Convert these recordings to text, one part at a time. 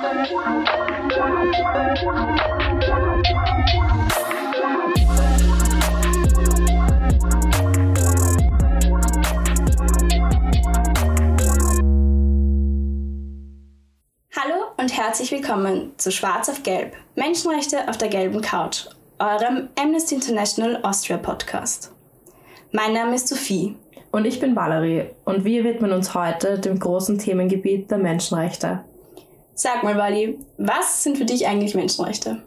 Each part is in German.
Hallo und herzlich willkommen zu Schwarz auf Gelb, Menschenrechte auf der gelben Couch, eurem Amnesty International Austria Podcast. Mein Name ist Sophie. Und ich bin Valerie und wir widmen uns heute dem großen Themengebiet der Menschenrechte. Sag mal, Wally, was sind für dich eigentlich Menschenrechte?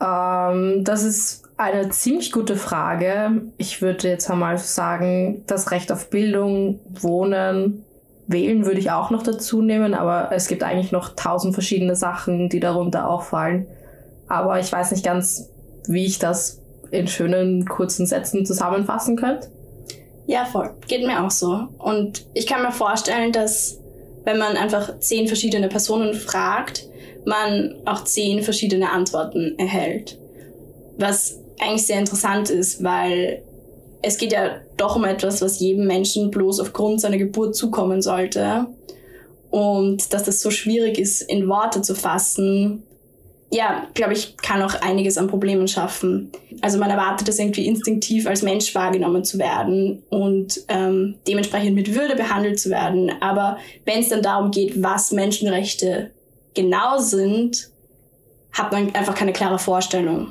Ähm, das ist eine ziemlich gute Frage. Ich würde jetzt einmal sagen, das Recht auf Bildung, Wohnen, Wählen würde ich auch noch dazu nehmen, aber es gibt eigentlich noch tausend verschiedene Sachen, die darunter auffallen. Aber ich weiß nicht ganz, wie ich das in schönen, kurzen Sätzen zusammenfassen könnte. Ja, voll. Geht mir auch so. Und ich kann mir vorstellen, dass wenn man einfach zehn verschiedene Personen fragt, man auch zehn verschiedene Antworten erhält. Was eigentlich sehr interessant ist, weil es geht ja doch um etwas, was jedem Menschen bloß aufgrund seiner Geburt zukommen sollte. Und dass das so schwierig ist, in Worte zu fassen, ja, glaube ich, kann auch einiges an Problemen schaffen. Also man erwartet es irgendwie instinktiv als Mensch wahrgenommen zu werden und ähm, dementsprechend mit Würde behandelt zu werden. Aber wenn es dann darum geht, was Menschenrechte genau sind, hat man einfach keine klare Vorstellung.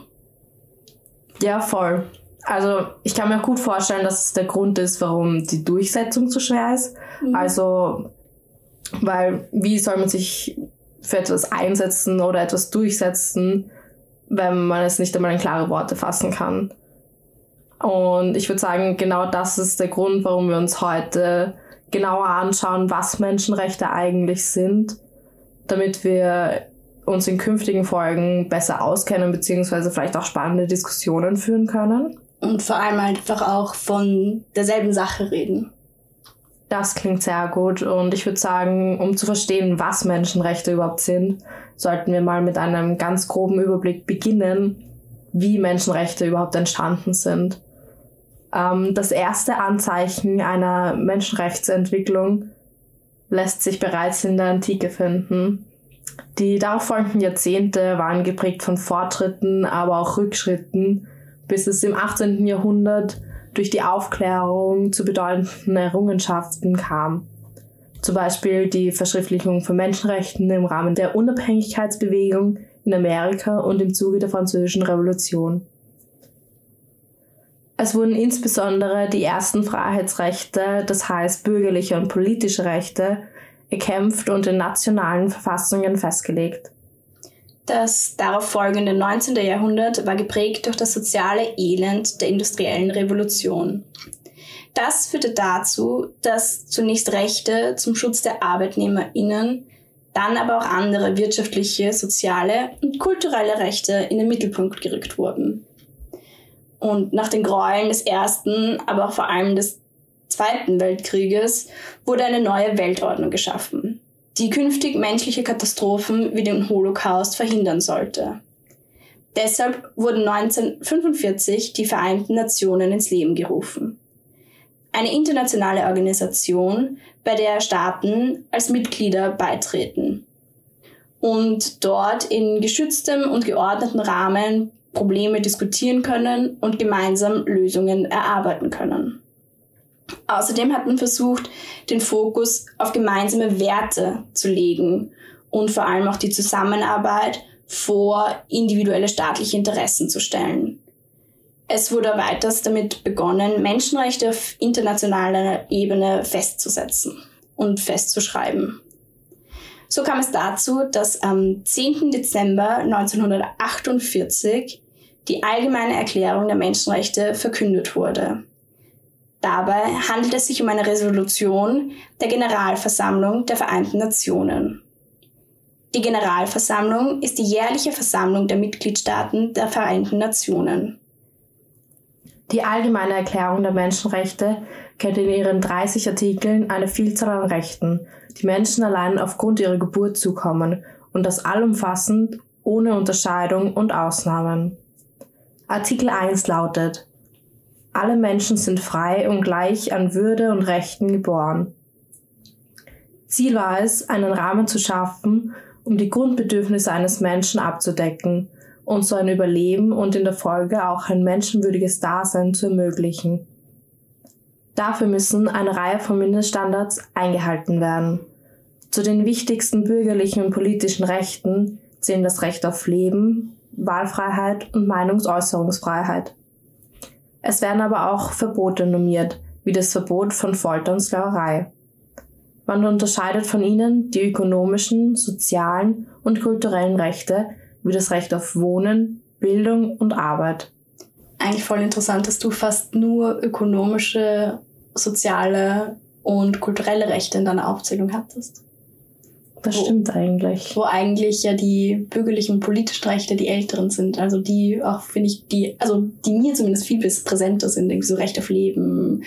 Ja, voll. Also ich kann mir gut vorstellen, dass es der Grund ist, warum die Durchsetzung so schwer ist. Mhm. Also, weil wie soll man sich für etwas einsetzen oder etwas durchsetzen, wenn man es nicht einmal in klare Worte fassen kann. Und ich würde sagen, genau das ist der Grund, warum wir uns heute genauer anschauen, was Menschenrechte eigentlich sind, damit wir uns in künftigen Folgen besser auskennen, beziehungsweise vielleicht auch spannende Diskussionen führen können. Und vor allem einfach auch von derselben Sache reden. Das klingt sehr gut und ich würde sagen, um zu verstehen, was Menschenrechte überhaupt sind, sollten wir mal mit einem ganz groben Überblick beginnen, wie Menschenrechte überhaupt entstanden sind. Ähm, das erste Anzeichen einer Menschenrechtsentwicklung lässt sich bereits in der Antike finden. Die darauffolgenden Jahrzehnte waren geprägt von Fortschritten, aber auch Rückschritten, bis es im 18. Jahrhundert durch die Aufklärung zu bedeutenden Errungenschaften kam. Zum Beispiel die Verschriftlichung von Menschenrechten im Rahmen der Unabhängigkeitsbewegung in Amerika und im Zuge der Französischen Revolution. Es wurden insbesondere die ersten Freiheitsrechte, das heißt bürgerliche und politische Rechte, erkämpft und in nationalen Verfassungen festgelegt. Das darauf folgende 19. Jahrhundert war geprägt durch das soziale Elend der industriellen Revolution. Das führte dazu, dass zunächst Rechte zum Schutz der ArbeitnehmerInnen, dann aber auch andere wirtschaftliche, soziale und kulturelle Rechte in den Mittelpunkt gerückt wurden. Und nach den Gräueln des Ersten, aber auch vor allem des Zweiten Weltkrieges wurde eine neue Weltordnung geschaffen die künftig menschliche Katastrophen wie den Holocaust verhindern sollte. Deshalb wurden 1945 die Vereinten Nationen ins Leben gerufen. Eine internationale Organisation, bei der Staaten als Mitglieder beitreten und dort in geschütztem und geordneten Rahmen Probleme diskutieren können und gemeinsam Lösungen erarbeiten können. Außerdem hat man versucht, den Fokus auf gemeinsame Werte zu legen und vor allem auch die Zusammenarbeit vor individuelle staatliche Interessen zu stellen. Es wurde weiters damit begonnen, Menschenrechte auf internationaler Ebene festzusetzen und festzuschreiben. So kam es dazu, dass am 10. Dezember 1948 die Allgemeine Erklärung der Menschenrechte verkündet wurde. Dabei handelt es sich um eine Resolution der Generalversammlung der Vereinten Nationen. Die Generalversammlung ist die jährliche Versammlung der Mitgliedstaaten der Vereinten Nationen. Die Allgemeine Erklärung der Menschenrechte kennt in ihren 30 Artikeln eine Vielzahl an Rechten, die Menschen allein aufgrund ihrer Geburt zukommen und das allumfassend, ohne Unterscheidung und Ausnahmen. Artikel 1 lautet, alle Menschen sind frei und gleich an Würde und Rechten geboren. Ziel war es, einen Rahmen zu schaffen, um die Grundbedürfnisse eines Menschen abzudecken und so ein Überleben und in der Folge auch ein menschenwürdiges Dasein zu ermöglichen. Dafür müssen eine Reihe von Mindeststandards eingehalten werden. Zu den wichtigsten bürgerlichen und politischen Rechten zählen das Recht auf Leben, Wahlfreiheit und Meinungsäußerungsfreiheit. Es werden aber auch Verbote normiert, wie das Verbot von Folter und Sklaverei. Man unterscheidet von ihnen die ökonomischen, sozialen und kulturellen Rechte, wie das Recht auf Wohnen, Bildung und Arbeit. Eigentlich voll interessant, dass du fast nur ökonomische, soziale und kulturelle Rechte in deiner Aufzählung hattest. Das wo, stimmt eigentlich. Wo eigentlich ja die bürgerlichen und politischen Rechte die älteren sind. Also die auch, finde ich, die, also die mir zumindest viel präsenter sind. Irgendwie so Recht auf Leben,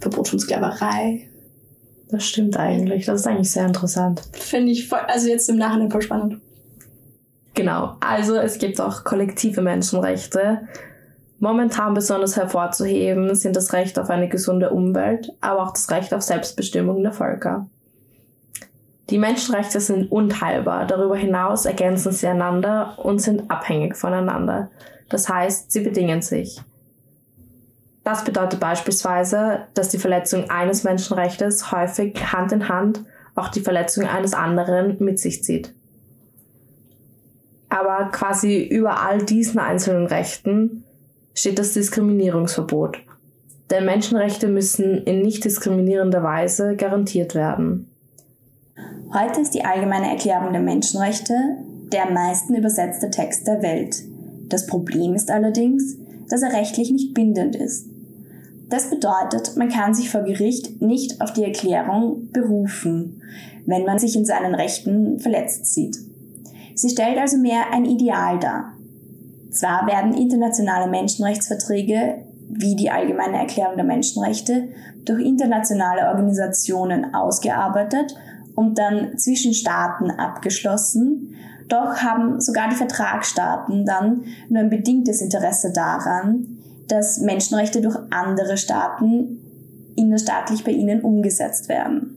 Verbot von Sklaverei. Das stimmt eigentlich. Das ist eigentlich sehr interessant. Finde ich voll, also jetzt im Nachhinein voll spannend. Genau. Also es gibt auch kollektive Menschenrechte. Momentan besonders hervorzuheben sind das Recht auf eine gesunde Umwelt, aber auch das Recht auf Selbstbestimmung der Völker. Die Menschenrechte sind unteilbar. Darüber hinaus ergänzen sie einander und sind abhängig voneinander. Das heißt, sie bedingen sich. Das bedeutet beispielsweise, dass die Verletzung eines Menschenrechtes häufig Hand in Hand auch die Verletzung eines anderen mit sich zieht. Aber quasi über all diesen einzelnen Rechten steht das Diskriminierungsverbot. Denn Menschenrechte müssen in nicht diskriminierender Weise garantiert werden. Heute ist die Allgemeine Erklärung der Menschenrechte der am meisten übersetzte Text der Welt. Das Problem ist allerdings, dass er rechtlich nicht bindend ist. Das bedeutet, man kann sich vor Gericht nicht auf die Erklärung berufen, wenn man sich in seinen Rechten verletzt sieht. Sie stellt also mehr ein Ideal dar. Zwar werden internationale Menschenrechtsverträge wie die Allgemeine Erklärung der Menschenrechte durch internationale Organisationen ausgearbeitet und dann zwischen Staaten abgeschlossen. Doch haben sogar die Vertragsstaaten dann nur ein bedingtes Interesse daran, dass Menschenrechte durch andere Staaten innerstaatlich bei ihnen umgesetzt werden.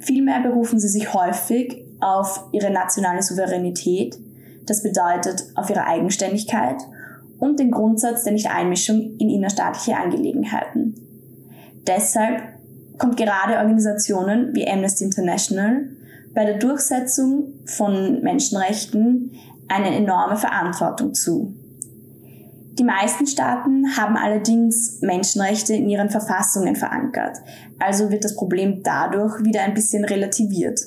Vielmehr berufen sie sich häufig auf ihre nationale Souveränität, das bedeutet auf ihre Eigenständigkeit und den Grundsatz der Nichteinmischung in innerstaatliche Angelegenheiten. Deshalb kommt gerade Organisationen wie Amnesty International bei der Durchsetzung von Menschenrechten eine enorme Verantwortung zu. Die meisten Staaten haben allerdings Menschenrechte in ihren Verfassungen verankert, also wird das Problem dadurch wieder ein bisschen relativiert.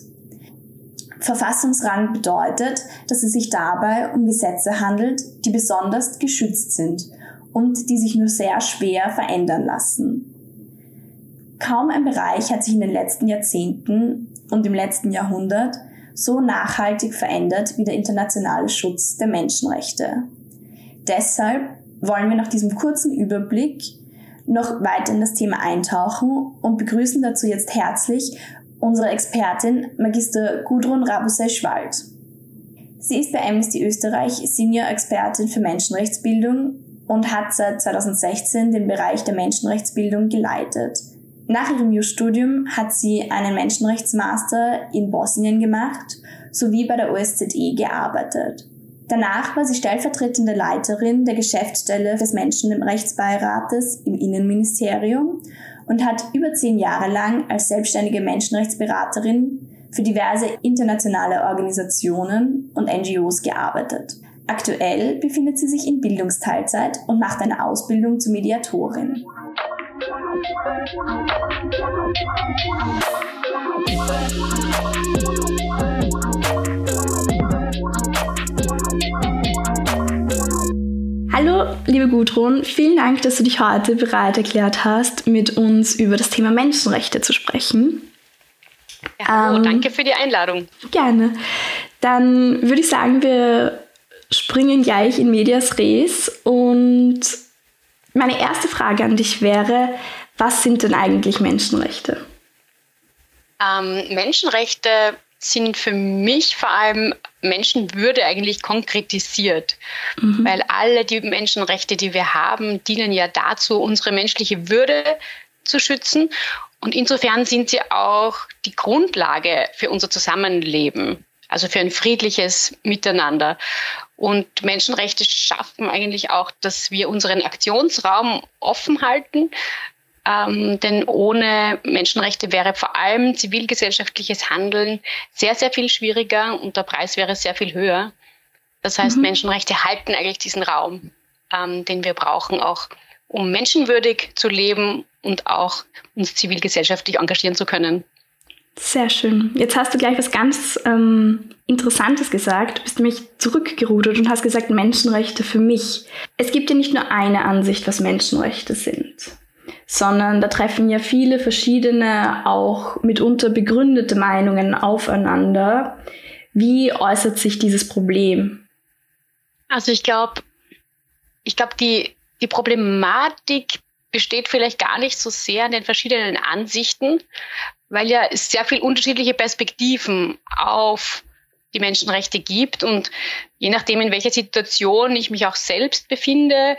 Verfassungsrang bedeutet, dass es sich dabei um Gesetze handelt, die besonders geschützt sind und die sich nur sehr schwer verändern lassen. Kaum ein Bereich hat sich in den letzten Jahrzehnten und im letzten Jahrhundert so nachhaltig verändert wie der internationale Schutz der Menschenrechte. Deshalb wollen wir nach diesem kurzen Überblick noch weiter in das Thema eintauchen und begrüßen dazu jetzt herzlich unsere Expertin Magister Gudrun Rabusey-Schwald. Sie ist bei Amnesty Österreich Senior Expertin für Menschenrechtsbildung und hat seit 2016 den Bereich der Menschenrechtsbildung geleitet. Nach ihrem Jus-Studium hat sie einen Menschenrechtsmaster in Bosnien gemacht sowie bei der OSZE gearbeitet. Danach war sie stellvertretende Leiterin der Geschäftsstelle des Menschenrechtsbeirates im Innenministerium und hat über zehn Jahre lang als selbstständige Menschenrechtsberaterin für diverse internationale Organisationen und NGOs gearbeitet. Aktuell befindet sie sich in Bildungsteilzeit und macht eine Ausbildung zur Mediatorin. Hallo, liebe Gudrun, vielen Dank, dass du dich heute bereit erklärt hast, mit uns über das Thema Menschenrechte zu sprechen. Ja, hallo, ähm, danke für die Einladung. Gerne. Dann würde ich sagen, wir springen gleich in Medias Res und meine erste Frage an dich wäre, was sind denn eigentlich Menschenrechte? Ähm, Menschenrechte sind für mich vor allem Menschenwürde eigentlich konkretisiert, mhm. weil alle die Menschenrechte, die wir haben, dienen ja dazu, unsere menschliche Würde zu schützen. Und insofern sind sie auch die Grundlage für unser Zusammenleben. also für ein friedliches Miteinander. Und Menschenrechte schaffen eigentlich auch, dass wir unseren Aktionsraum offen halten. Ähm, denn ohne Menschenrechte wäre vor allem zivilgesellschaftliches Handeln sehr, sehr viel schwieriger und der Preis wäre sehr viel höher. Das heißt, mhm. Menschenrechte halten eigentlich diesen Raum, ähm, den wir brauchen, auch um menschenwürdig zu leben und auch uns zivilgesellschaftlich engagieren zu können. Sehr schön. Jetzt hast du gleich was ganz ähm, Interessantes gesagt. Du bist nämlich zurückgerudert und hast gesagt, Menschenrechte für mich. Es gibt ja nicht nur eine Ansicht, was Menschenrechte sind, sondern da treffen ja viele verschiedene, auch mitunter begründete Meinungen aufeinander. Wie äußert sich dieses Problem? Also ich glaube, ich glaube, die, die Problematik besteht vielleicht gar nicht so sehr in den verschiedenen Ansichten, weil ja es sehr viel unterschiedliche Perspektiven auf die Menschenrechte gibt und je nachdem, in welcher Situation ich mich auch selbst befinde,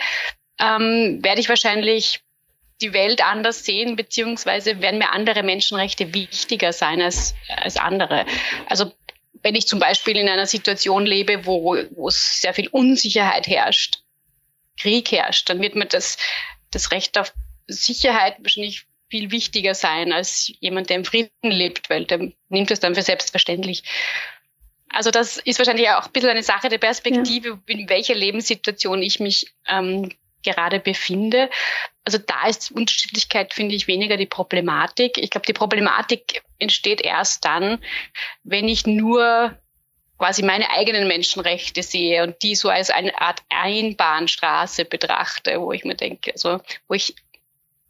ähm, werde ich wahrscheinlich die Welt anders sehen, beziehungsweise werden mir andere Menschenrechte wichtiger sein als, als andere. Also wenn ich zum Beispiel in einer Situation lebe, wo, wo es sehr viel Unsicherheit herrscht, Krieg herrscht, dann wird mir das, das Recht auf Sicherheit wahrscheinlich viel wichtiger sein als jemand, der im Frieden lebt, weil der nimmt es dann für selbstverständlich. Also das ist wahrscheinlich auch ein bisschen eine Sache der Perspektive, ja. in welcher Lebenssituation ich mich ähm, gerade befinde. Also da ist Unterschiedlichkeit, finde ich, weniger die Problematik. Ich glaube, die Problematik entsteht erst dann, wenn ich nur quasi meine eigenen Menschenrechte sehe und die so als eine Art Einbahnstraße betrachte, wo ich mir denke, also wo ich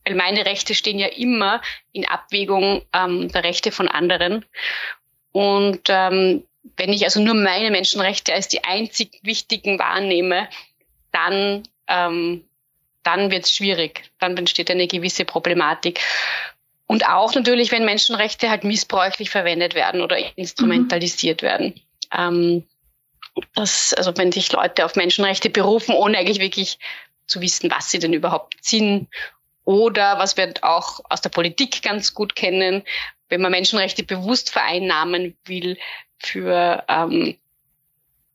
weil meine Rechte stehen ja immer in Abwägung ähm, der Rechte von anderen. Und ähm, wenn ich also nur meine Menschenrechte als die einzig wichtigen wahrnehme, dann, ähm, dann wird es schwierig. Dann entsteht eine gewisse Problematik. Und auch natürlich, wenn Menschenrechte halt missbräuchlich verwendet werden oder instrumentalisiert mhm. werden. Ähm, das, also wenn sich Leute auf Menschenrechte berufen, ohne eigentlich wirklich zu wissen, was sie denn überhaupt sind oder was wir auch aus der Politik ganz gut kennen, wenn man Menschenrechte bewusst vereinnahmen will für ähm,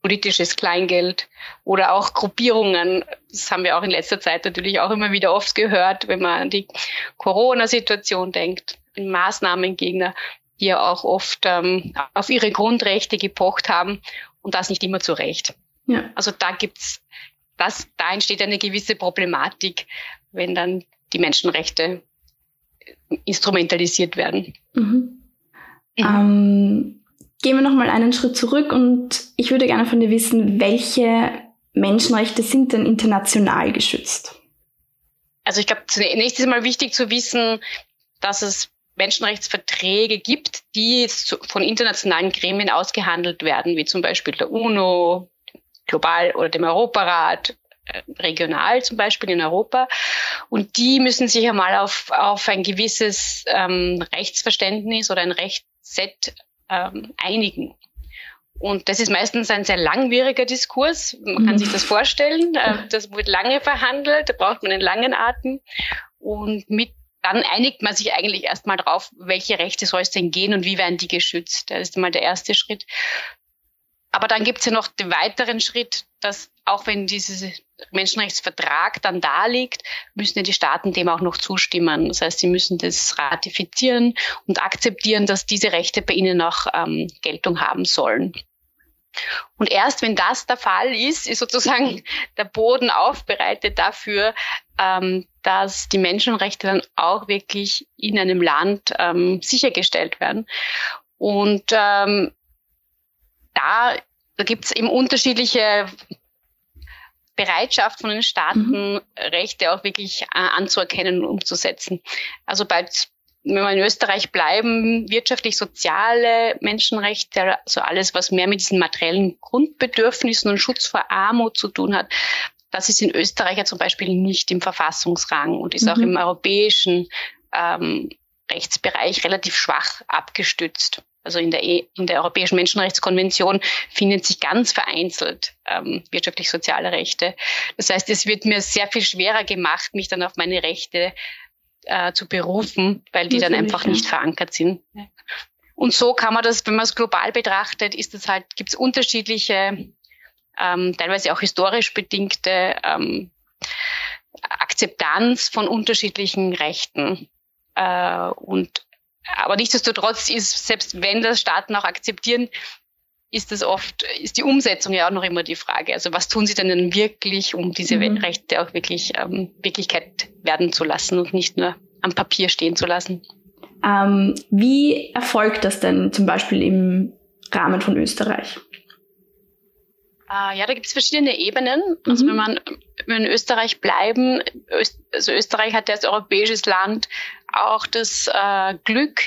politisches Kleingeld oder auch Gruppierungen. Das haben wir auch in letzter Zeit natürlich auch immer wieder oft gehört, wenn man an die Corona-Situation denkt, Maßnahmengegner, die ja auch oft ähm, auf ihre Grundrechte gepocht haben und das nicht immer zu Recht. Ja. Also da gibt's das, da entsteht eine gewisse Problematik, wenn dann die Menschenrechte instrumentalisiert werden. Mhm. Mhm. Ähm, gehen wir nochmal einen Schritt zurück und ich würde gerne von dir wissen, welche Menschenrechte sind denn international geschützt? Also ich glaube, zunächst ist mal wichtig zu wissen, dass es Menschenrechtsverträge gibt, die von internationalen Gremien ausgehandelt werden, wie zum Beispiel der UNO, global oder dem Europarat, äh, regional zum Beispiel in Europa. Und die müssen sich einmal auf, auf ein gewisses ähm, Rechtsverständnis oder ein Rechtsset ähm, einigen. Und das ist meistens ein sehr langwieriger Diskurs. Man kann mhm. sich das vorstellen. Äh, das wird lange verhandelt, da braucht man einen langen Atem. Und mit dann einigt man sich eigentlich erstmal drauf, welche Rechte soll es denn gehen und wie werden die geschützt. Das ist mal der erste Schritt. Aber dann gibt es ja noch den weiteren Schritt, dass auch wenn dieser Menschenrechtsvertrag dann da liegt, müssen ja die Staaten dem auch noch zustimmen. Das heißt, sie müssen das ratifizieren und akzeptieren, dass diese Rechte bei ihnen auch ähm, Geltung haben sollen. Und erst wenn das der Fall ist, ist sozusagen der Boden aufbereitet dafür, ähm, dass die Menschenrechte dann auch wirklich in einem Land ähm, sichergestellt werden. Und ähm, da, da gibt es eben unterschiedliche Bereitschaft von den Staaten, mhm. Rechte auch wirklich äh, anzuerkennen und umzusetzen. Also bei, wenn wir in Österreich bleiben, wirtschaftlich-soziale Menschenrechte, also alles, was mehr mit diesen materiellen Grundbedürfnissen und Schutz vor Armut zu tun hat, das ist in Österreich ja zum Beispiel nicht im Verfassungsrang und ist mhm. auch im europäischen ähm, Rechtsbereich relativ schwach abgestützt also in der, e, in der Europäischen Menschenrechtskonvention, finden sich ganz vereinzelt ähm, wirtschaftlich-soziale Rechte. Das heißt, es wird mir sehr viel schwerer gemacht, mich dann auf meine Rechte äh, zu berufen, weil die Natürlich, dann einfach ja. nicht verankert sind. Und so kann man das, wenn man es global betrachtet, ist es halt, gibt es unterschiedliche, ähm, teilweise auch historisch bedingte ähm, Akzeptanz von unterschiedlichen Rechten. Äh, und aber nichtsdestotrotz ist, selbst wenn das Staaten auch akzeptieren, ist das oft, ist die Umsetzung ja auch noch immer die Frage. Also was tun sie denn wirklich, um diese mhm. Rechte auch wirklich ähm, Wirklichkeit werden zu lassen und nicht nur am Papier stehen zu lassen? Ähm, wie erfolgt das denn zum Beispiel im Rahmen von Österreich? Äh, ja, da gibt es verschiedene Ebenen. Also mhm. wenn man wenn in Österreich bleiben, Öst, also Österreich hat ja als europäisches Land auch das äh, Glück,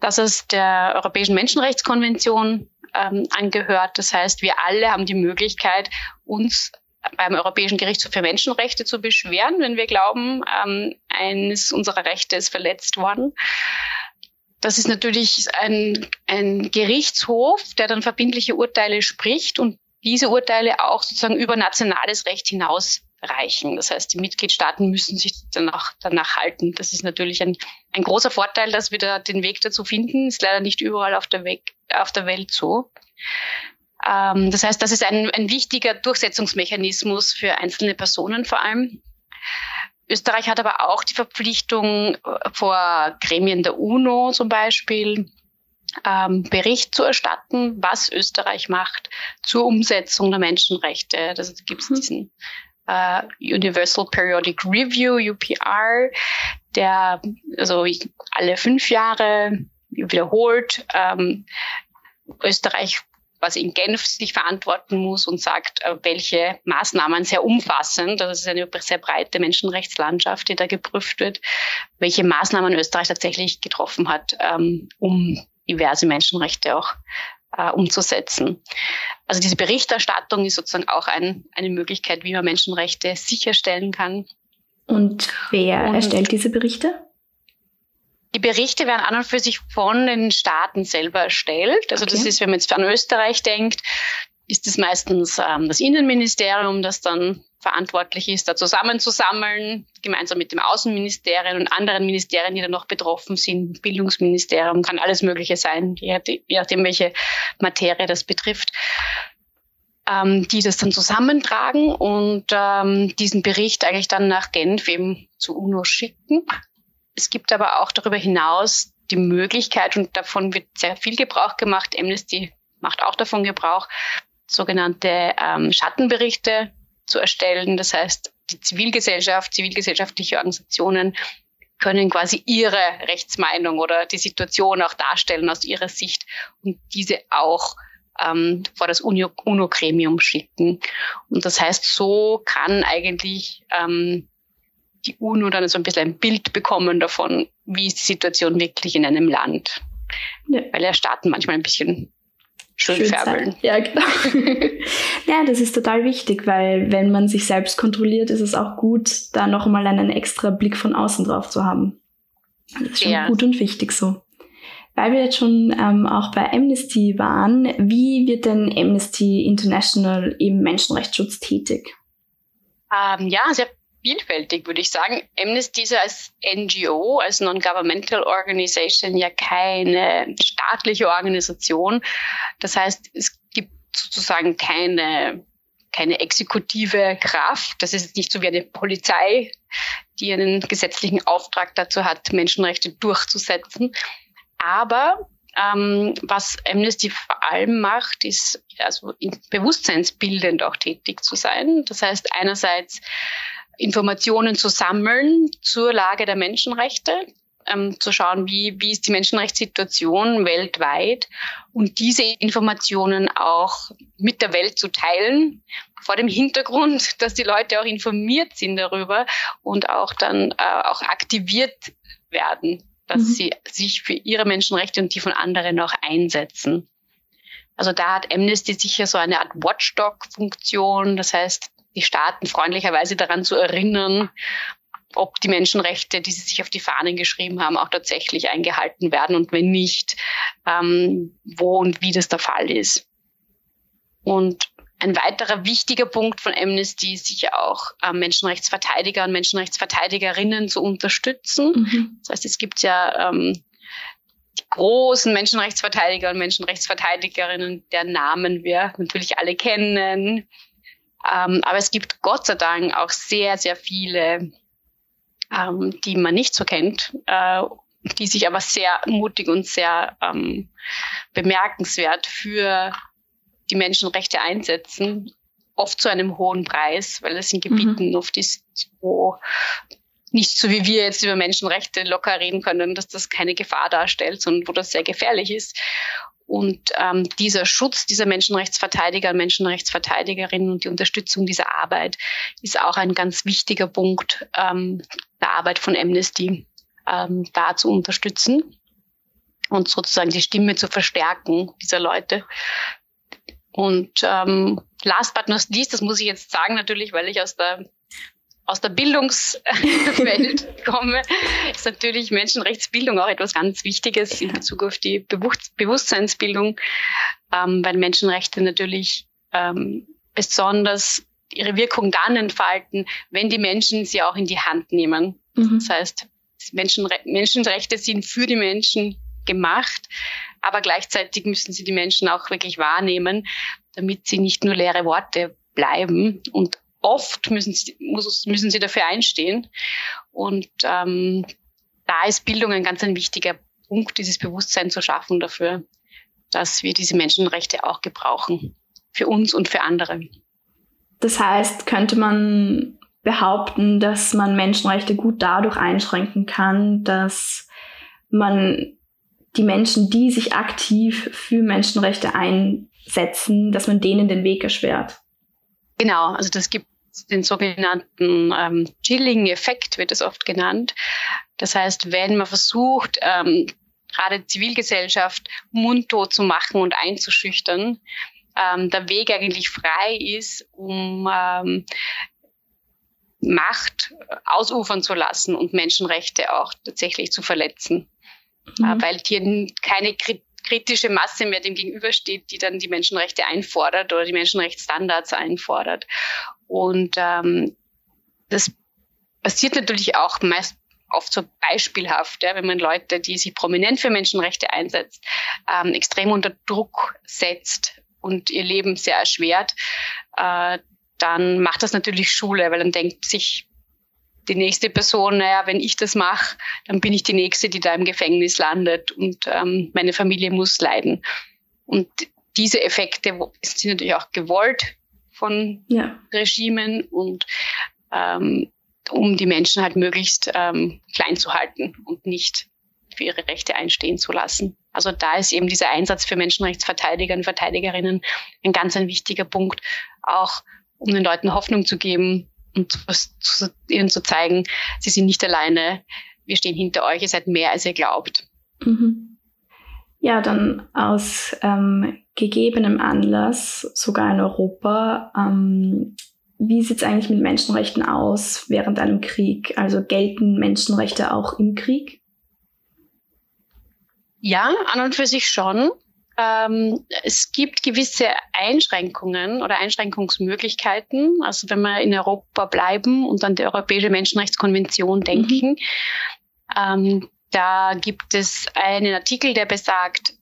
dass es der Europäischen Menschenrechtskonvention ähm, angehört. Das heißt, wir alle haben die Möglichkeit, uns beim Europäischen Gerichtshof für Menschenrechte zu beschweren, wenn wir glauben, ähm, eines unserer Rechte ist verletzt worden. Das ist natürlich ein, ein Gerichtshof, der dann verbindliche Urteile spricht und diese Urteile auch sozusagen über nationales Recht hinausreichen. Das heißt, die Mitgliedstaaten müssen sich danach, danach halten. Das ist natürlich ein, ein großer Vorteil, dass wir da den Weg dazu finden. Ist leider nicht überall auf der, Weg, auf der Welt so. Ähm, das heißt, das ist ein, ein wichtiger Durchsetzungsmechanismus für einzelne Personen vor allem. Österreich hat aber auch die Verpflichtung, äh, vor Gremien der UNO zum Beispiel Bericht zu erstatten, was Österreich macht zur Umsetzung der Menschenrechte. Da gibt es mhm. diesen äh, Universal Periodic Review, UPR, der also alle fünf Jahre wiederholt ähm, Österreich quasi in Genf sich verantworten muss und sagt, äh, welche Maßnahmen sehr umfassend, das ist eine sehr breite Menschenrechtslandschaft, die da geprüft wird, welche Maßnahmen Österreich tatsächlich getroffen hat, ähm, um diverse Menschenrechte auch äh, umzusetzen. Also diese Berichterstattung ist sozusagen auch ein, eine Möglichkeit, wie man Menschenrechte sicherstellen kann. Und wer und erstellt diese Berichte? Die Berichte werden an und für sich von den Staaten selber erstellt. Also okay. das ist, wenn man jetzt an Österreich denkt, ist es meistens ähm, das Innenministerium, das dann verantwortlich ist, da zusammenzusammeln, gemeinsam mit dem Außenministerium und anderen Ministerien, die da noch betroffen sind. Bildungsministerium kann alles Mögliche sein, je nachdem, welche Materie das betrifft. Ähm, die das dann zusammentragen und ähm, diesen Bericht eigentlich dann nach Genf eben zu UNO schicken. Es gibt aber auch darüber hinaus die Möglichkeit, und davon wird sehr viel Gebrauch gemacht, Amnesty macht auch davon Gebrauch, sogenannte ähm, Schattenberichte zu erstellen. Das heißt, die Zivilgesellschaft, zivilgesellschaftliche Organisationen können quasi ihre Rechtsmeinung oder die Situation auch darstellen aus ihrer Sicht und diese auch ähm, vor das UNO-Gremium schicken. Und das heißt, so kann eigentlich ähm, die UNO dann so ein bisschen ein Bild bekommen davon, wie ist die Situation wirklich in einem Land. Ja. Weil ja Staaten manchmal ein bisschen schön, schön färbeln. Sein. Ja, genau. ja, das ist total wichtig, weil wenn man sich selbst kontrolliert, ist es auch gut, da noch mal einen extra Blick von außen drauf zu haben. Das ist schon ja. gut und wichtig so. Weil wir jetzt schon ähm, auch bei Amnesty waren, wie wird denn Amnesty International im Menschenrechtsschutz tätig? Ähm, ja, sehr vielfältig, würde ich sagen. Amnesty ist als NGO, als Non-Governmental Organization ja keine staatliche Organisation. Das heißt, es gibt sozusagen keine keine exekutive Kraft. Das ist nicht so wie eine Polizei, die einen gesetzlichen Auftrag dazu hat, Menschenrechte durchzusetzen. Aber ähm, was Amnesty vor allem macht, ist also bewusstseinsbildend auch tätig zu sein. Das heißt einerseits Informationen zu sammeln zur Lage der Menschenrechte, ähm, zu schauen, wie, wie ist die Menschenrechtssituation weltweit und diese Informationen auch mit der Welt zu teilen, vor dem Hintergrund, dass die Leute auch informiert sind darüber und auch dann äh, auch aktiviert werden, dass mhm. sie sich für ihre Menschenrechte und die von anderen auch einsetzen. Also da hat Amnesty sicher so eine Art Watchdog-Funktion. Das heißt, die Staaten freundlicherweise daran zu erinnern, ob die Menschenrechte, die sie sich auf die Fahnen geschrieben haben, auch tatsächlich eingehalten werden und wenn nicht, ähm, wo und wie das der Fall ist. Und ein weiterer wichtiger Punkt von Amnesty ist sicher auch, äh, Menschenrechtsverteidiger und Menschenrechtsverteidigerinnen zu unterstützen. Mhm. Das heißt, es gibt ja ähm, die großen Menschenrechtsverteidiger und Menschenrechtsverteidigerinnen, deren Namen wir natürlich alle kennen. Ähm, aber es gibt Gott sei Dank auch sehr, sehr viele, ähm, die man nicht so kennt, äh, die sich aber sehr mutig und sehr ähm, bemerkenswert für die Menschenrechte einsetzen, oft zu einem hohen Preis, weil es in Gebieten mhm. oft ist, wo nicht so wie wir jetzt über Menschenrechte locker reden können, dass das keine Gefahr darstellt, sondern wo das sehr gefährlich ist. Und ähm, dieser Schutz dieser Menschenrechtsverteidiger und Menschenrechtsverteidigerinnen und die Unterstützung dieser Arbeit ist auch ein ganz wichtiger Punkt ähm, der Arbeit von Amnesty, ähm, da zu unterstützen und sozusagen die Stimme zu verstärken dieser Leute. Und ähm, last but not least, das muss ich jetzt sagen natürlich, weil ich aus der aus der Bildungswelt komme, ist natürlich Menschenrechtsbildung auch etwas ganz Wichtiges in Bezug auf die Bewusstseinsbildung, ähm, weil Menschenrechte natürlich ähm, besonders ihre Wirkung dann entfalten, wenn die Menschen sie auch in die Hand nehmen. Mhm. Das heißt, Menschenre Menschenrechte sind für die Menschen gemacht, aber gleichzeitig müssen sie die Menschen auch wirklich wahrnehmen, damit sie nicht nur leere Worte bleiben und oft müssen müssen sie dafür einstehen. Und ähm, da ist Bildung ein ganz ein wichtiger Punkt, dieses Bewusstsein zu schaffen dafür, dass wir diese Menschenrechte auch gebrauchen. Für uns und für andere. Das heißt, könnte man behaupten, dass man Menschenrechte gut dadurch einschränken kann, dass man die Menschen, die sich aktiv für Menschenrechte einsetzen, dass man denen den Weg erschwert. Genau, also das gibt den sogenannten ähm, Chilling-Effekt, wird es oft genannt. Das heißt, wenn man versucht, ähm, gerade Zivilgesellschaft mundtot zu machen und einzuschüchtern, ähm, der Weg eigentlich frei ist, um ähm, Macht ausufern zu lassen und Menschenrechte auch tatsächlich zu verletzen. Mhm. Äh, weil hier keine kritische Masse mehr dem gegenübersteht, die dann die Menschenrechte einfordert oder die Menschenrechtsstandards einfordert. Und ähm, das passiert natürlich auch meist oft so beispielhaft, ja, wenn man Leute, die sich prominent für Menschenrechte einsetzt, ähm, extrem unter Druck setzt und ihr Leben sehr erschwert, äh, dann macht das natürlich Schule, weil dann denkt sich die nächste Person, naja, wenn ich das mache, dann bin ich die nächste, die da im Gefängnis landet und ähm, meine Familie muss leiden. Und diese Effekte sind natürlich auch gewollt von ja. Regimen und ähm, um die Menschen halt möglichst ähm, klein zu halten und nicht für ihre Rechte einstehen zu lassen. Also da ist eben dieser Einsatz für Menschenrechtsverteidiger und Verteidigerinnen ein ganz ein wichtiger Punkt, auch um den Leuten Hoffnung zu geben und zu, ihnen zu zeigen, sie sind nicht alleine, wir stehen hinter euch, ihr seid mehr, als ihr glaubt. Mhm. Ja, dann aus ähm, gegebenem Anlass, sogar in Europa, ähm, wie sieht es eigentlich mit Menschenrechten aus während einem Krieg? Also gelten Menschenrechte auch im Krieg? Ja, an und für sich schon. Ähm, es gibt gewisse Einschränkungen oder Einschränkungsmöglichkeiten. Also wenn wir in Europa bleiben und an die Europäische Menschenrechtskonvention denken, mhm. ähm, da gibt es einen Artikel, der besagt,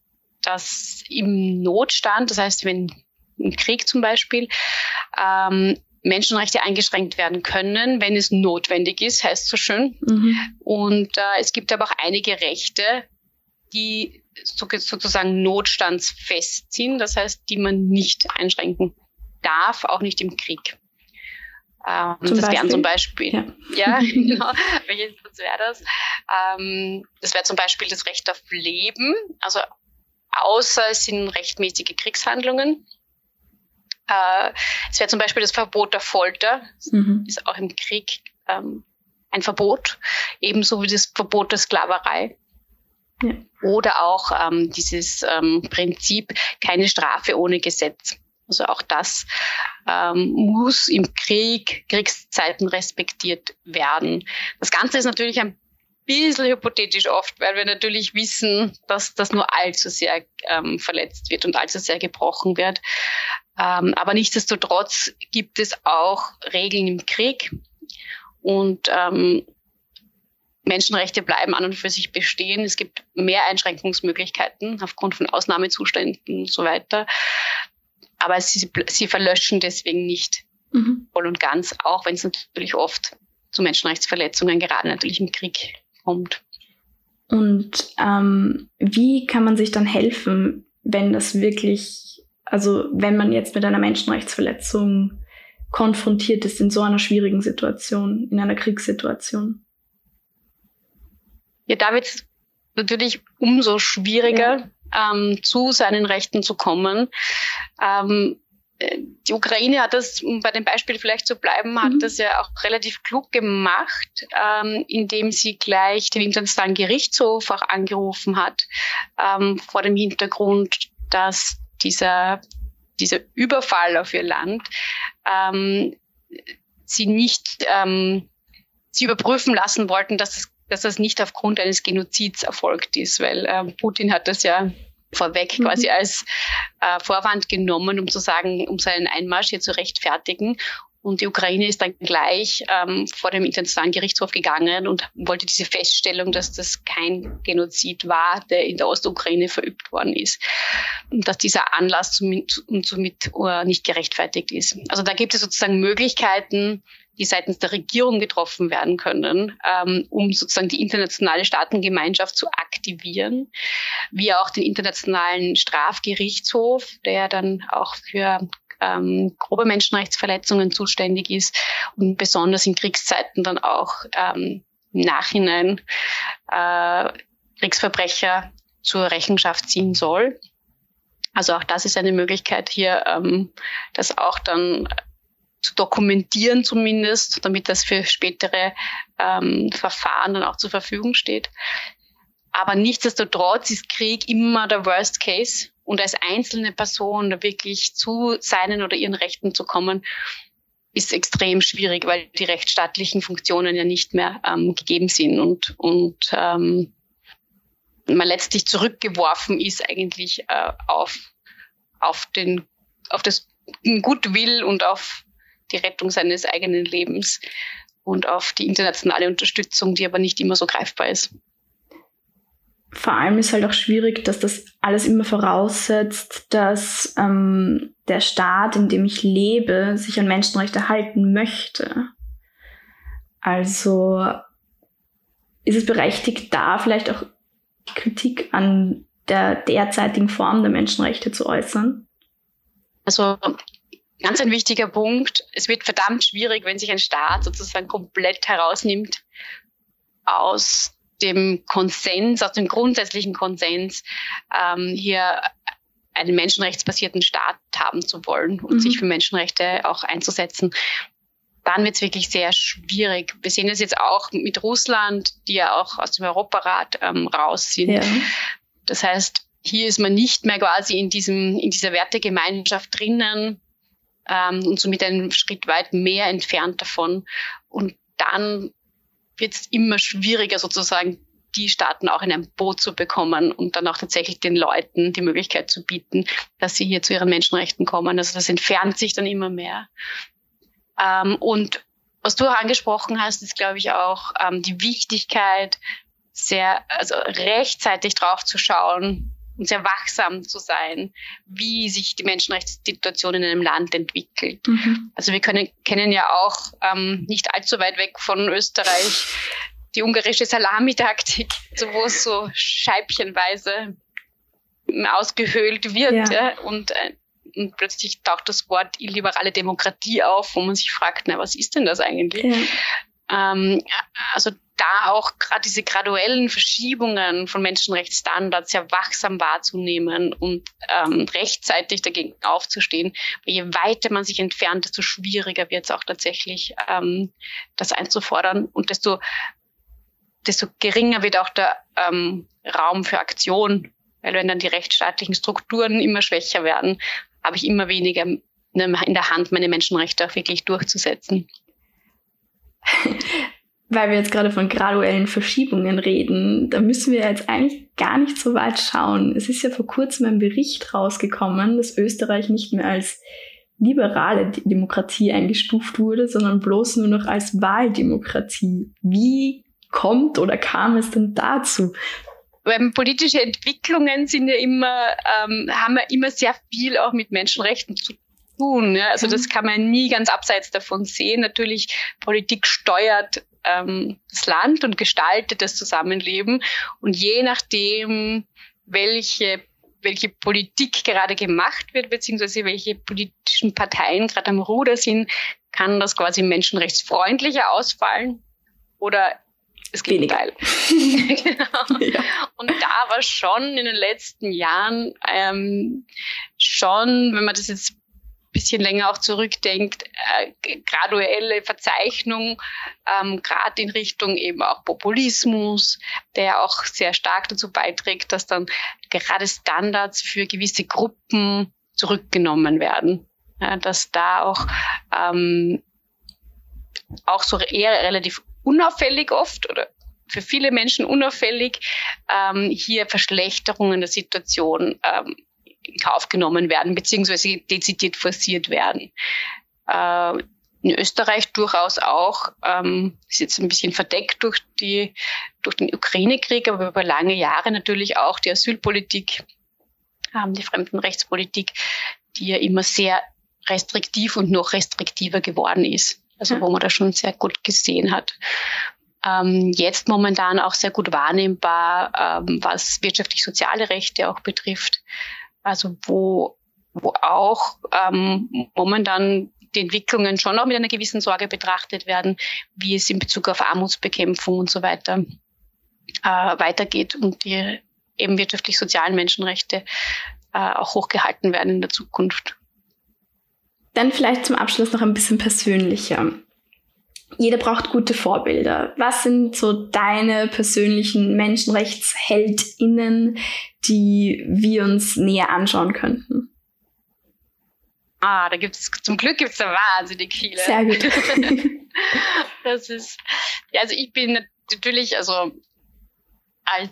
dass im Notstand, das heißt, wenn im Krieg zum Beispiel, ähm, Menschenrechte eingeschränkt werden können, wenn es notwendig ist, heißt so schön. Mhm. Und äh, es gibt aber auch einige Rechte, die so, sozusagen notstandsfest sind, das heißt, die man nicht einschränken darf, auch nicht im Krieg. Ähm, das Beispiel? wären zum Beispiel, ja, ja genau, welches wäre das? Ähm, das wäre zum Beispiel das Recht auf Leben, also außer es sind rechtmäßige Kriegshandlungen. Äh, es wäre zum Beispiel das Verbot der Folter, mhm. ist auch im Krieg ähm, ein Verbot, ebenso wie das Verbot der Sklaverei. Ja. Oder auch ähm, dieses ähm, Prinzip keine Strafe ohne Gesetz. Also auch das ähm, muss im Krieg, Kriegszeiten respektiert werden. Das Ganze ist natürlich ein bisschen hypothetisch oft, weil wir natürlich wissen, dass das nur allzu sehr ähm, verletzt wird und allzu sehr gebrochen wird. Ähm, aber nichtsdestotrotz gibt es auch Regeln im Krieg. Und ähm, Menschenrechte bleiben an und für sich bestehen. Es gibt mehr Einschränkungsmöglichkeiten aufgrund von Ausnahmezuständen und so weiter. Aber sie, sie verlöschen deswegen nicht mhm. voll und ganz, auch wenn es natürlich oft zu Menschenrechtsverletzungen, gerade natürlich im Krieg, kommt. Und ähm, wie kann man sich dann helfen, wenn das wirklich, also wenn man jetzt mit einer Menschenrechtsverletzung konfrontiert ist in so einer schwierigen Situation, in einer Kriegssituation? Ja, da wird es natürlich umso schwieriger, ja. Ähm, zu seinen Rechten zu kommen. Ähm, die Ukraine hat das, um bei dem Beispiel vielleicht zu bleiben, hat mhm. das ja auch relativ klug gemacht, ähm, indem sie gleich den Internationalen Gerichtshof auch angerufen hat, ähm, vor dem Hintergrund, dass dieser, dieser Überfall auf ihr Land ähm, sie nicht ähm, sie überprüfen lassen wollten, dass, es, dass das nicht aufgrund eines Genozids erfolgt ist, weil ähm, Putin hat das ja vorweg mhm. quasi als äh, Vorwand genommen, um zu sagen, um seinen Einmarsch hier zu rechtfertigen. Und die Ukraine ist dann gleich ähm, vor dem Internationalen Gerichtshof gegangen und wollte diese Feststellung, dass das kein Genozid war, der in der Ostukraine verübt worden ist. Und dass dieser Anlass somit, und somit uh, nicht gerechtfertigt ist. Also da gibt es sozusagen Möglichkeiten, die seitens der Regierung getroffen werden können, ähm, um sozusagen die internationale Staatengemeinschaft zu aktivieren, wie auch den internationalen Strafgerichtshof, der dann auch für ähm, grobe Menschenrechtsverletzungen zuständig ist und besonders in Kriegszeiten dann auch ähm, im Nachhinein äh, Kriegsverbrecher zur Rechenschaft ziehen soll. Also auch das ist eine Möglichkeit hier, ähm, das auch dann zu dokumentieren zumindest, damit das für spätere ähm, Verfahren dann auch zur Verfügung steht. Aber nichtsdestotrotz ist Krieg immer der Worst Case und als einzelne Person da wirklich zu seinen oder ihren Rechten zu kommen, ist extrem schwierig, weil die rechtsstaatlichen Funktionen ja nicht mehr ähm, gegeben sind und, und ähm, man letztlich zurückgeworfen ist eigentlich äh, auf, auf, den, auf das Gutwill und auf die Rettung seines eigenen Lebens und auf die internationale Unterstützung, die aber nicht immer so greifbar ist. Vor allem ist halt auch schwierig, dass das alles immer voraussetzt, dass ähm, der Staat, in dem ich lebe, sich an Menschenrechte halten möchte. Also ist es berechtigt, da vielleicht auch Kritik an der derzeitigen Form der Menschenrechte zu äußern? Also ganz ein wichtiger Punkt. Es wird verdammt schwierig, wenn sich ein Staat sozusagen komplett herausnimmt aus dem Konsens, aus dem grundsätzlichen Konsens, ähm, hier einen menschenrechtsbasierten Staat haben zu wollen und mhm. sich für Menschenrechte auch einzusetzen, dann wird es wirklich sehr schwierig. Wir sehen es jetzt auch mit Russland, die ja auch aus dem Europarat ähm, raus sind. Ja. Das heißt, hier ist man nicht mehr quasi in diesem in dieser Wertegemeinschaft drinnen ähm, und somit einen Schritt weit mehr entfernt davon. Und dann wird es immer schwieriger, sozusagen die Staaten auch in ein Boot zu bekommen und dann auch tatsächlich den Leuten die Möglichkeit zu bieten, dass sie hier zu ihren Menschenrechten kommen. Also das entfernt sich dann immer mehr. Ähm, und was du auch angesprochen hast, ist, glaube ich, auch ähm, die Wichtigkeit, sehr, also rechtzeitig drauf zu schauen, und sehr wachsam zu sein, wie sich die Menschenrechtssituation in einem Land entwickelt. Mhm. Also wir können, kennen ja auch ähm, nicht allzu weit weg von Österreich die ungarische Salamitaktik, so wo es so scheibchenweise ausgehöhlt wird ja. Ja, und, äh, und plötzlich taucht das Wort illiberale Demokratie auf, wo man sich fragt, na, was ist denn das eigentlich? Ja. Ähm, also da auch gerade diese graduellen Verschiebungen von Menschenrechtsstandards sehr wachsam wahrzunehmen und ähm, rechtzeitig dagegen aufzustehen. Je weiter man sich entfernt, desto schwieriger wird es auch tatsächlich, ähm, das einzufordern und desto, desto geringer wird auch der ähm, Raum für Aktion. Weil wenn dann die rechtsstaatlichen Strukturen immer schwächer werden, habe ich immer weniger in der Hand, meine Menschenrechte auch wirklich durchzusetzen. weil wir jetzt gerade von graduellen Verschiebungen reden, da müssen wir jetzt eigentlich gar nicht so weit schauen. Es ist ja vor kurzem ein Bericht rausgekommen, dass Österreich nicht mehr als liberale Demokratie eingestuft wurde, sondern bloß nur noch als Wahldemokratie. Wie kommt oder kam es denn dazu? Weil politische Entwicklungen sind ja immer, ähm, haben ja immer sehr viel auch mit Menschenrechten zu tun. Ja? Also das kann man nie ganz abseits davon sehen. Natürlich, Politik steuert ähm, das Land und gestaltet das Zusammenleben. Und je nachdem, welche welche Politik gerade gemacht wird, beziehungsweise welche politischen Parteien gerade am Ruder sind, kann das quasi menschenrechtsfreundlicher ausfallen oder das Gegenteil. genau. ja. Und da war schon in den letzten Jahren ähm, schon, wenn man das jetzt bisschen länger auch zurückdenkt, äh, graduelle Verzeichnung, ähm, gerade in Richtung eben auch Populismus, der auch sehr stark dazu beiträgt, dass dann gerade Standards für gewisse Gruppen zurückgenommen werden. Ja, dass da auch ähm, auch so eher relativ unauffällig oft oder für viele Menschen unauffällig ähm, hier Verschlechterungen der Situation ähm, in Kauf genommen werden, beziehungsweise dezidiert forciert werden. Äh, in Österreich durchaus auch, ähm, ist jetzt ein bisschen verdeckt durch, die, durch den Ukraine-Krieg, aber über lange Jahre natürlich auch die Asylpolitik, ähm, die Fremdenrechtspolitik, die ja immer sehr restriktiv und noch restriktiver geworden ist. Also wo man das schon sehr gut gesehen hat. Ähm, jetzt momentan auch sehr gut wahrnehmbar, ähm, was wirtschaftlich-soziale Rechte auch betrifft. Also wo, wo auch ähm, momentan die Entwicklungen schon auch mit einer gewissen Sorge betrachtet werden, wie es in Bezug auf Armutsbekämpfung und so weiter äh, weitergeht und die eben wirtschaftlich-sozialen Menschenrechte äh, auch hochgehalten werden in der Zukunft. Dann vielleicht zum Abschluss noch ein bisschen persönlicher. Jeder braucht gute Vorbilder. Was sind so deine persönlichen MenschenrechtsheldInnen, die wir uns näher anschauen könnten? Ah, da gibt's zum Glück gibt's da wahnsinnig viele. Sehr gut. das ist ja, also ich bin natürlich also als,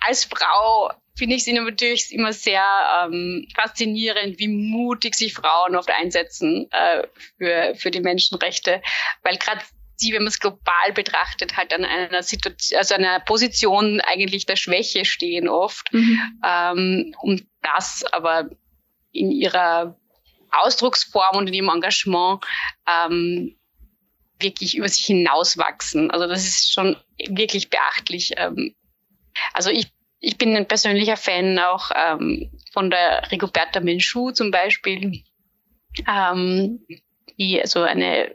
als Frau finde ich es natürlich immer sehr ähm, faszinierend, wie mutig sich Frauen oft einsetzen äh, für, für die Menschenrechte, weil gerade sie, wenn man es global betrachtet, halt an einer Situation, also einer Position eigentlich der Schwäche stehen oft. Mhm. Ähm, und das aber in ihrer Ausdrucksform und in ihrem Engagement ähm, wirklich über sich hinauswachsen. Also das ist schon wirklich beachtlich. Ähm, also ich ich bin ein persönlicher Fan auch ähm, von der Rigoberta Menchú zum Beispiel, ähm, die also eine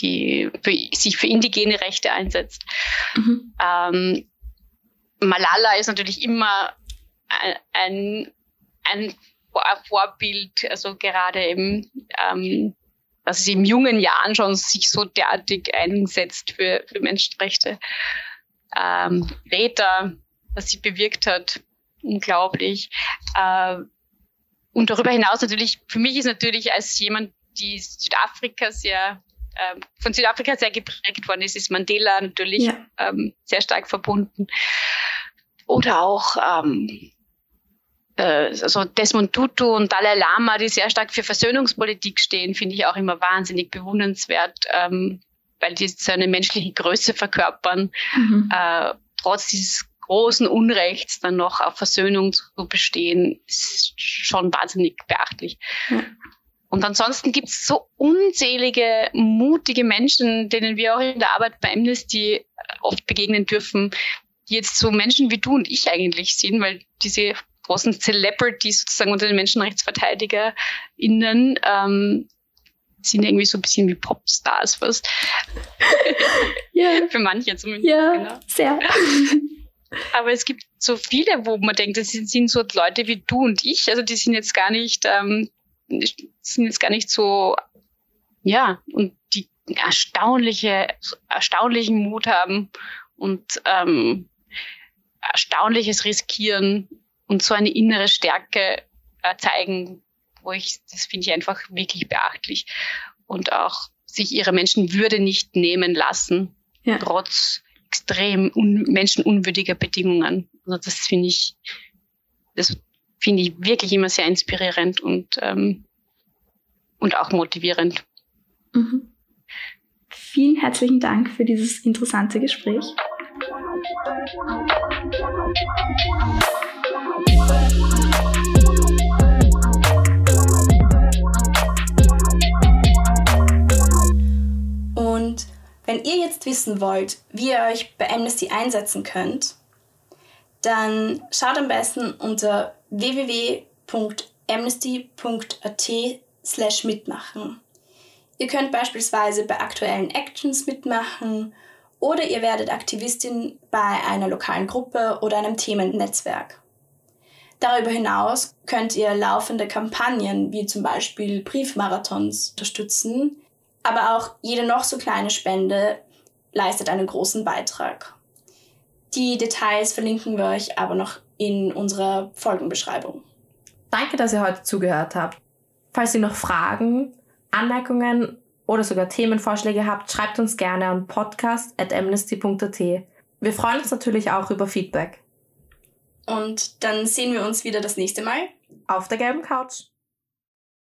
die für, sich für indigene Rechte einsetzt. Mhm. Ähm, Malala ist natürlich immer ein, ein, ein Vorbild, also gerade eben, ähm, dass sie in jungen Jahren schon sich so derartig einsetzt für, für Menschenrechte. Ähm, Reta was sie bewirkt hat. Unglaublich. Äh, und darüber hinaus natürlich, für mich ist natürlich als jemand, die Südafrika sehr, äh, von Südafrika sehr geprägt worden ist, ist Mandela natürlich ja. ähm, sehr stark verbunden. Oder auch ähm, äh, also Desmond Tutu und Dalai Lama, die sehr stark für Versöhnungspolitik stehen, finde ich auch immer wahnsinnig bewundernswert, ähm, weil die so eine menschliche Größe verkörpern, mhm. äh, trotz dieses großen Unrechts dann noch auf Versöhnung zu bestehen, ist schon wahnsinnig beachtlich. Ja. Und ansonsten gibt es so unzählige, mutige Menschen, denen wir auch in der Arbeit bei Amnesty oft begegnen dürfen, die jetzt so Menschen wie du und ich eigentlich sind, weil diese großen Celebrities sozusagen unter den MenschenrechtsverteidigerInnen ähm, sind irgendwie so ein bisschen wie Popstars fast. Ja. Für manche zumindest. Ja, genau. sehr. Aber es gibt so viele, wo man denkt, das sind, so Leute wie du und ich. Also die sind jetzt gar nicht, ähm, sind jetzt gar nicht so, ja, und die erstaunliche, erstaunlichen Mut haben und ähm, erstaunliches riskieren und so eine innere Stärke äh, zeigen, wo ich, das finde ich einfach wirklich beachtlich. Und auch sich ihre Menschenwürde nicht nehmen lassen, ja. trotz extrem un menschenunwürdiger Bedingungen. Also das finde ich, das finde ich wirklich immer sehr inspirierend und, ähm, und auch motivierend. Mhm. vielen herzlichen Dank für dieses interessante Gespräch. Und wenn ihr jetzt wissen wollt, wie ihr euch bei Amnesty einsetzen könnt, dann schaut am besten unter www.amnesty.at slash mitmachen. Ihr könnt beispielsweise bei aktuellen Actions mitmachen oder ihr werdet Aktivistin bei einer lokalen Gruppe oder einem Themennetzwerk. Darüber hinaus könnt ihr laufende Kampagnen wie zum Beispiel Briefmarathons unterstützen, aber auch jede noch so kleine Spende leistet einen großen Beitrag. Die Details verlinken wir euch aber noch in unserer Folgenbeschreibung. Danke, dass ihr heute zugehört habt. Falls ihr noch Fragen, Anmerkungen oder sogar Themenvorschläge habt, schreibt uns gerne an podcast.amnesty.at. Wir freuen uns natürlich auch über Feedback. Und dann sehen wir uns wieder das nächste Mal auf der gelben Couch.